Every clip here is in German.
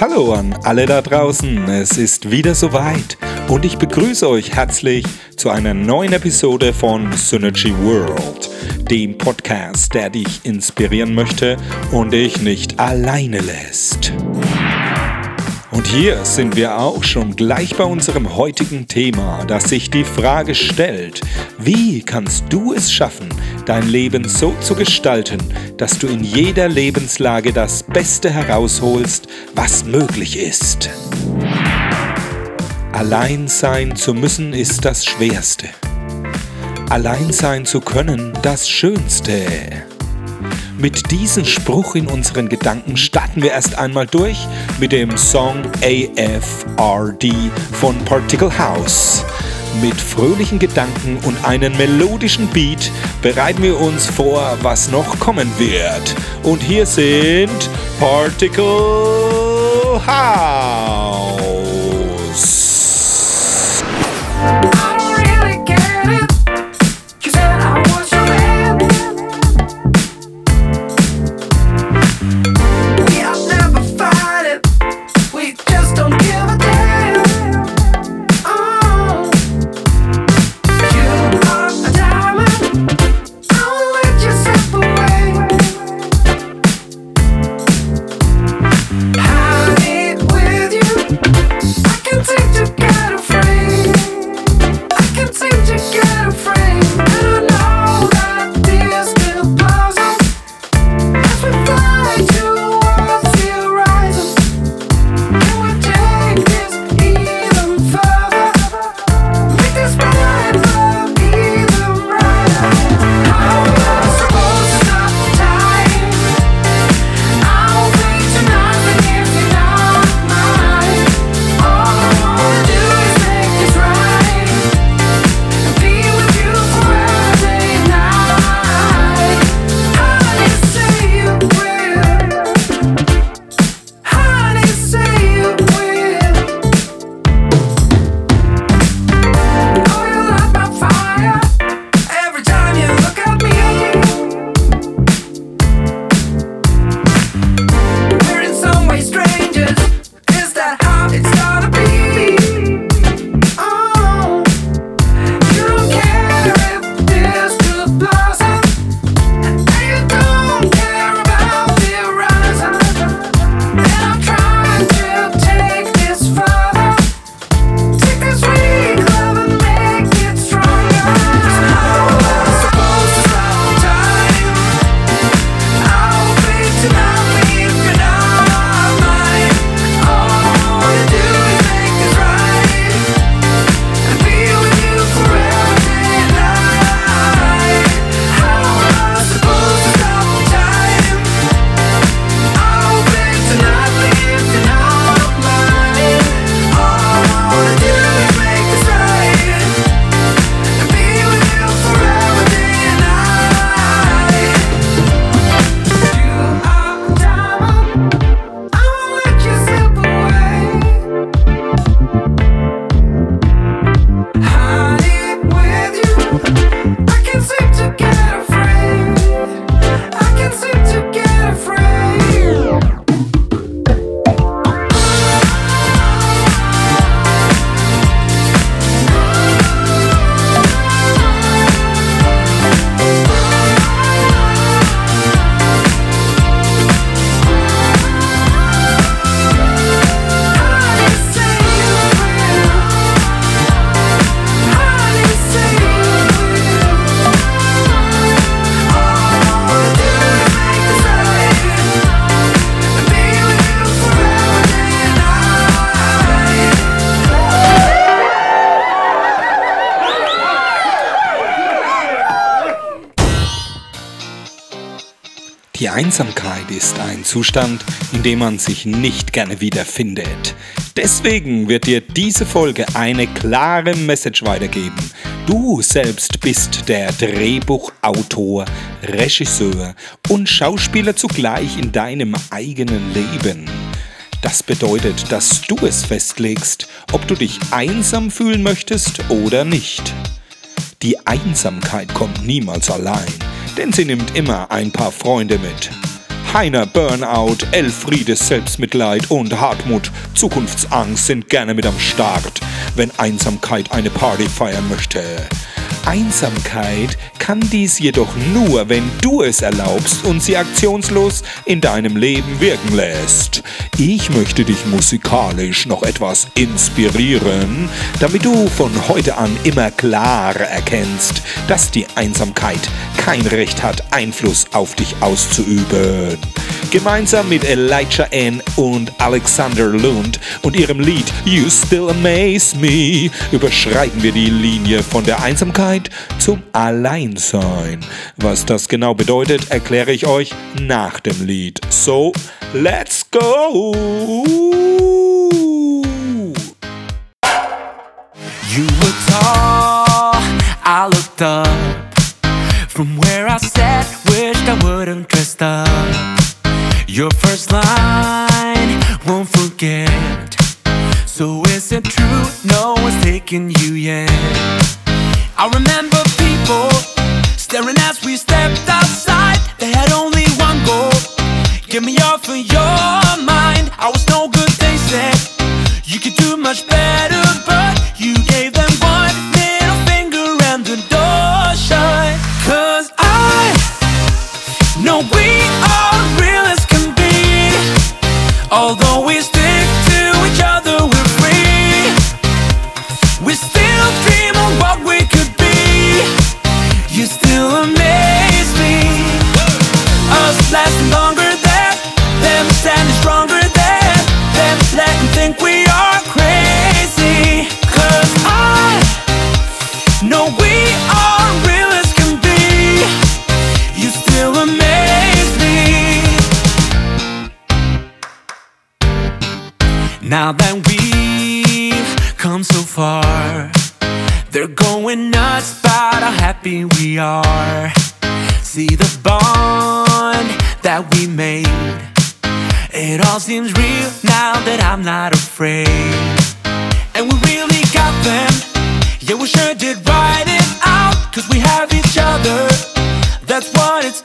Hallo an alle da draußen, es ist wieder soweit und ich begrüße euch herzlich zu einer neuen Episode von Synergy World, dem Podcast, der dich inspirieren möchte und dich nicht alleine lässt. Und hier sind wir auch schon gleich bei unserem heutigen Thema, das sich die Frage stellt, wie kannst du es schaffen, dein Leben so zu gestalten, dass du in jeder Lebenslage das Beste herausholst, was möglich ist. Allein sein zu müssen ist das Schwerste. Allein sein zu können das Schönste. Mit diesem Spruch in unseren Gedanken starten wir erst einmal durch mit dem Song AFRD von Particle House. Mit fröhlichen Gedanken und einem melodischen Beat bereiten wir uns vor, was noch kommen wird. Und hier sind Particle House. Thank you. Die Einsamkeit ist ein Zustand, in dem man sich nicht gerne wiederfindet. Deswegen wird dir diese Folge eine klare Message weitergeben. Du selbst bist der Drehbuchautor, Regisseur und Schauspieler zugleich in deinem eigenen Leben. Das bedeutet, dass du es festlegst, ob du dich einsam fühlen möchtest oder nicht. Die Einsamkeit kommt niemals allein denn sie nimmt immer ein paar Freunde mit. Heiner Burnout, Elfriede Selbstmitleid und Hartmut Zukunftsangst sind gerne mit am Start, wenn Einsamkeit eine Party feiern möchte. Einsamkeit kann dies jedoch nur, wenn du es erlaubst und sie aktionslos in deinem Leben wirken lässt. Ich möchte dich musikalisch noch etwas inspirieren, damit du von heute an immer klarer erkennst, dass die Einsamkeit kein Recht hat, Einfluss auf dich auszuüben. Gemeinsam mit Elijah N. und Alexander Lund und ihrem Lied You Still Amaze Me überschreiten wir die Linie von der Einsamkeit zum Alleinsein. Was das genau bedeutet, erkläre ich euch nach dem Lied. So, let's go! You were tall, I looked up from where I sat, wished I wouldn't dressed up. Your first line won't forget. So is it true? No one's taking you yet. I remember people staring as we stepped outside. They had only one goal. Get me off of your mind. I was no good, they said. You could do much better, seems real now that I'm not afraid. And we really got them. Yeah, we sure did write it out. Cause we have each other. That's what it's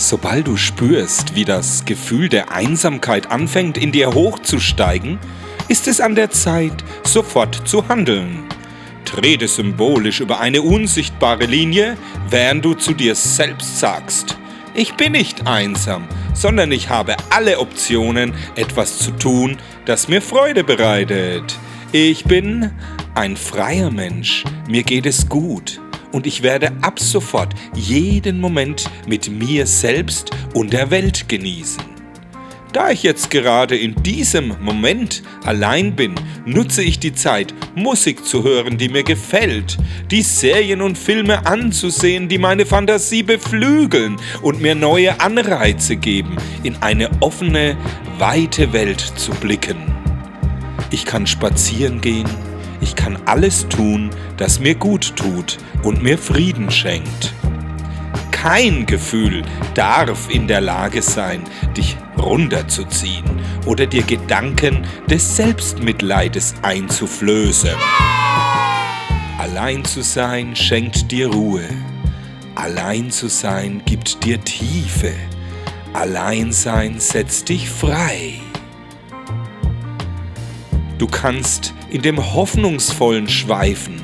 Sobald du spürst, wie das Gefühl der Einsamkeit anfängt in dir hochzusteigen, ist es an der Zeit, sofort zu handeln. Trete symbolisch über eine unsichtbare Linie, während du zu dir selbst sagst, ich bin nicht einsam, sondern ich habe alle Optionen, etwas zu tun, das mir Freude bereitet. Ich bin ein freier Mensch, mir geht es gut und ich werde ab sofort jeden Moment mit mir selbst und der Welt genießen. Da ich jetzt gerade in diesem Moment allein bin, nutze ich die Zeit, Musik zu hören, die mir gefällt, die Serien und Filme anzusehen, die meine Fantasie beflügeln und mir neue Anreize geben, in eine offene, weite Welt zu blicken. Ich kann spazieren gehen, ich kann alles tun, das mir gut tut und mir Frieden schenkt. Kein Gefühl darf in der Lage sein, dich runterzuziehen oder dir Gedanken des Selbstmitleides einzuflößen. Allein zu sein schenkt dir Ruhe. Allein zu sein gibt dir Tiefe. Alleinsein setzt dich frei. Du kannst in dem Hoffnungsvollen schweifen,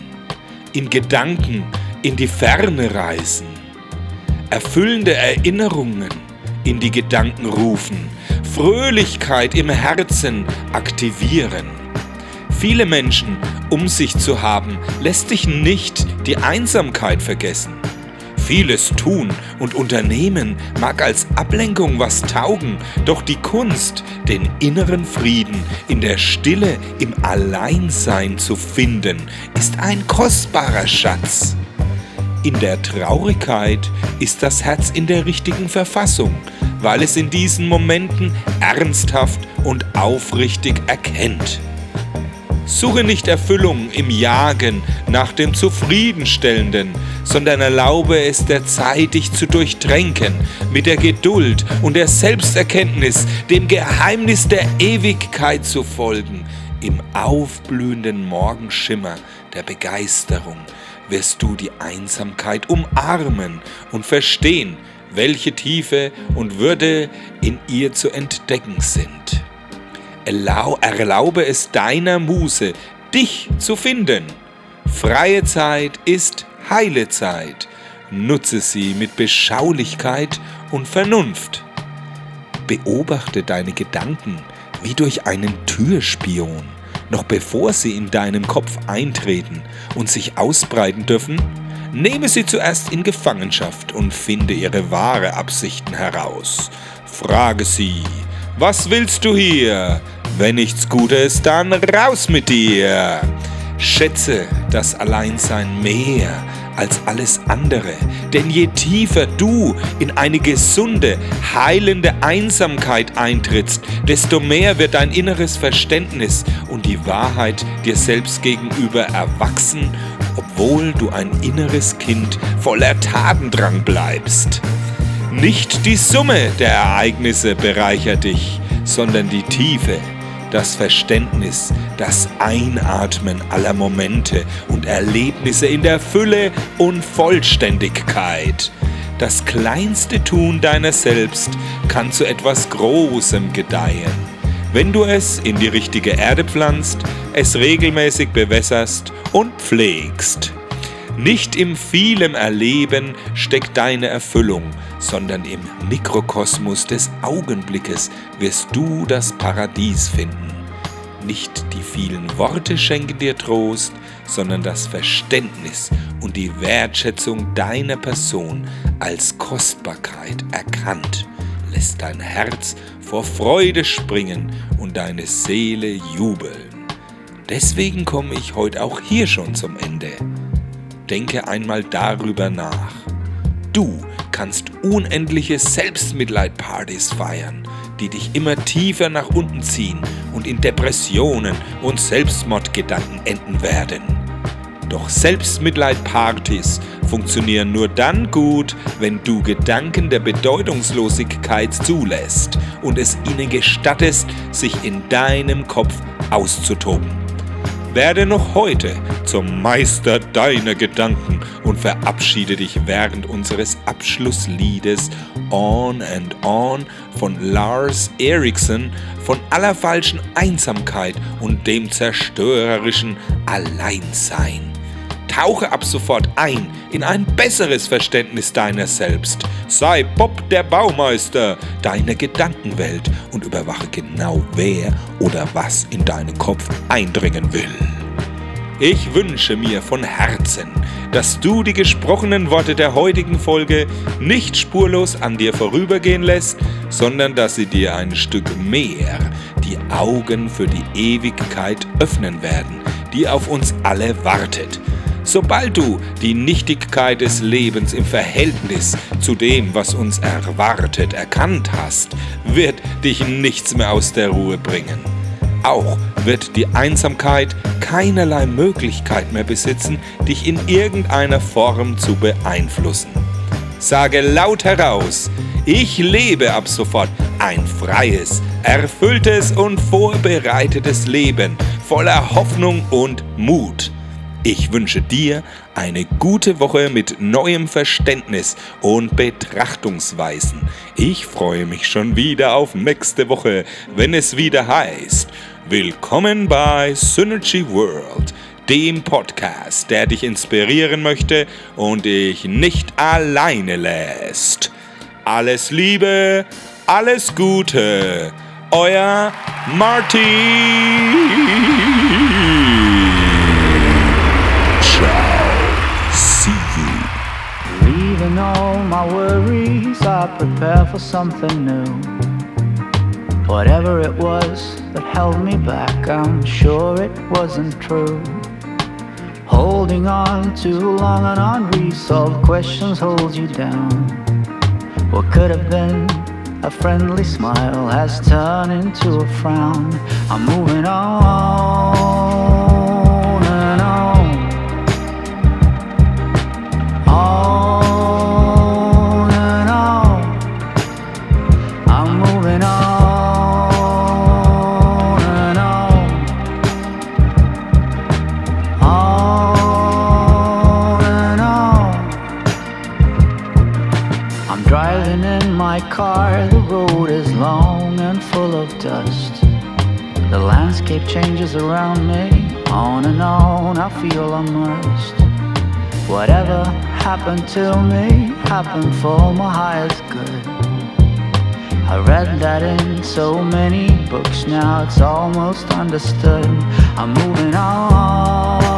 in Gedanken in die Ferne reisen, erfüllende Erinnerungen in die Gedanken rufen, Fröhlichkeit im Herzen aktivieren. Viele Menschen um sich zu haben, lässt dich nicht die Einsamkeit vergessen. Vieles tun und unternehmen mag als Ablenkung was taugen, doch die Kunst, den inneren Frieden in der Stille im Alleinsein zu finden, ist ein kostbarer Schatz. In der Traurigkeit ist das Herz in der richtigen Verfassung, weil es in diesen Momenten ernsthaft und aufrichtig erkennt. Suche nicht Erfüllung im Jagen nach dem Zufriedenstellenden, sondern erlaube es der Zeit, dich zu durchtränken, mit der Geduld und der Selbsterkenntnis, dem Geheimnis der Ewigkeit zu folgen. Im aufblühenden Morgenschimmer der Begeisterung wirst du die Einsamkeit umarmen und verstehen, welche Tiefe und Würde in ihr zu entdecken sind erlaube es deiner Muse, dich zu finden. Freie Zeit ist heile Zeit. Nutze sie mit Beschaulichkeit und Vernunft. Beobachte deine Gedanken wie durch einen Türspion. Noch bevor sie in deinem Kopf eintreten und sich ausbreiten dürfen, nehme sie zuerst in Gefangenschaft und finde ihre wahre Absichten heraus. Frage sie, was willst du hier? Wenn nichts Gutes, dann raus mit dir. Schätze das Alleinsein mehr als alles andere, denn je tiefer du in eine gesunde, heilende Einsamkeit eintrittst, desto mehr wird dein inneres Verständnis und die Wahrheit dir selbst gegenüber erwachsen, obwohl du ein inneres Kind voller Tatendrang bleibst. Nicht die Summe der Ereignisse bereichert dich, sondern die Tiefe das Verständnis, das Einatmen aller Momente und Erlebnisse in der Fülle und Vollständigkeit. Das kleinste Tun deiner selbst kann zu etwas Großem gedeihen. Wenn du es in die richtige Erde pflanzt, es regelmäßig bewässerst und pflegst. Nicht im vielem Erleben steckt deine Erfüllung, sondern im Mikrokosmos des Augenblickes wirst du das Paradies finden. Nicht die vielen Worte schenken dir Trost, sondern das Verständnis und die Wertschätzung deiner Person als Kostbarkeit erkannt, lässt dein Herz vor Freude springen und deine Seele jubeln. Deswegen komme ich heute auch hier schon zum Ende. Denke einmal darüber nach. Du kannst unendliche Selbstmitleidpartys feiern, die dich immer tiefer nach unten ziehen und in Depressionen und Selbstmordgedanken enden werden. Doch Selbstmitleidpartys funktionieren nur dann gut, wenn du Gedanken der Bedeutungslosigkeit zulässt und es ihnen gestattest, sich in deinem Kopf auszutoben. Werde noch heute zum Meister deiner Gedanken und verabschiede dich während unseres Abschlussliedes On and On von Lars Eriksson von aller falschen Einsamkeit und dem zerstörerischen Alleinsein. Tauche ab sofort ein in ein besseres Verständnis deiner selbst. Sei Bob der Baumeister deiner Gedankenwelt und überwache genau wer oder was in deinen Kopf eindringen will. Ich wünsche mir von Herzen, dass du die gesprochenen Worte der heutigen Folge nicht spurlos an dir vorübergehen lässt, sondern dass sie dir ein Stück mehr die Augen für die Ewigkeit öffnen werden, die auf uns alle wartet. Sobald du die Nichtigkeit des Lebens im Verhältnis zu dem, was uns erwartet, erkannt hast, wird dich nichts mehr aus der Ruhe bringen. Auch wird die Einsamkeit keinerlei Möglichkeit mehr besitzen, dich in irgendeiner Form zu beeinflussen. Sage laut heraus, ich lebe ab sofort ein freies, erfülltes und vorbereitetes Leben voller Hoffnung und Mut. Ich wünsche dir eine gute Woche mit neuem Verständnis und Betrachtungsweisen. Ich freue mich schon wieder auf nächste Woche, wenn es wieder heißt, Willkommen bei Synergy World, dem Podcast, der dich inspirieren möchte und dich nicht alleine lässt. Alles Liebe, alles Gute, euer Martin. All my worries, I prepare for something new. Whatever it was that held me back, I'm sure it wasn't true. Holding on too long on unresolved questions holds you down. What could have been a friendly smile has turned into a frown. I'm moving on. Landscape changes around me, on and on, I feel immersed. Whatever happened to me happened for my highest good. I read that in so many books, now it's almost understood. I'm moving on.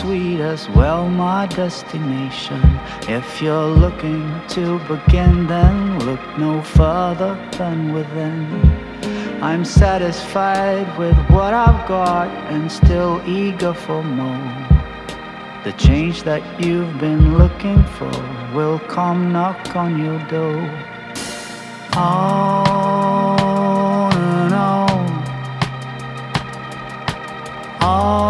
Sweet as well my destination. If you're looking to begin, then look no further than within. I'm satisfied with what I've got and still eager for more. The change that you've been looking for will come knock on your door. On all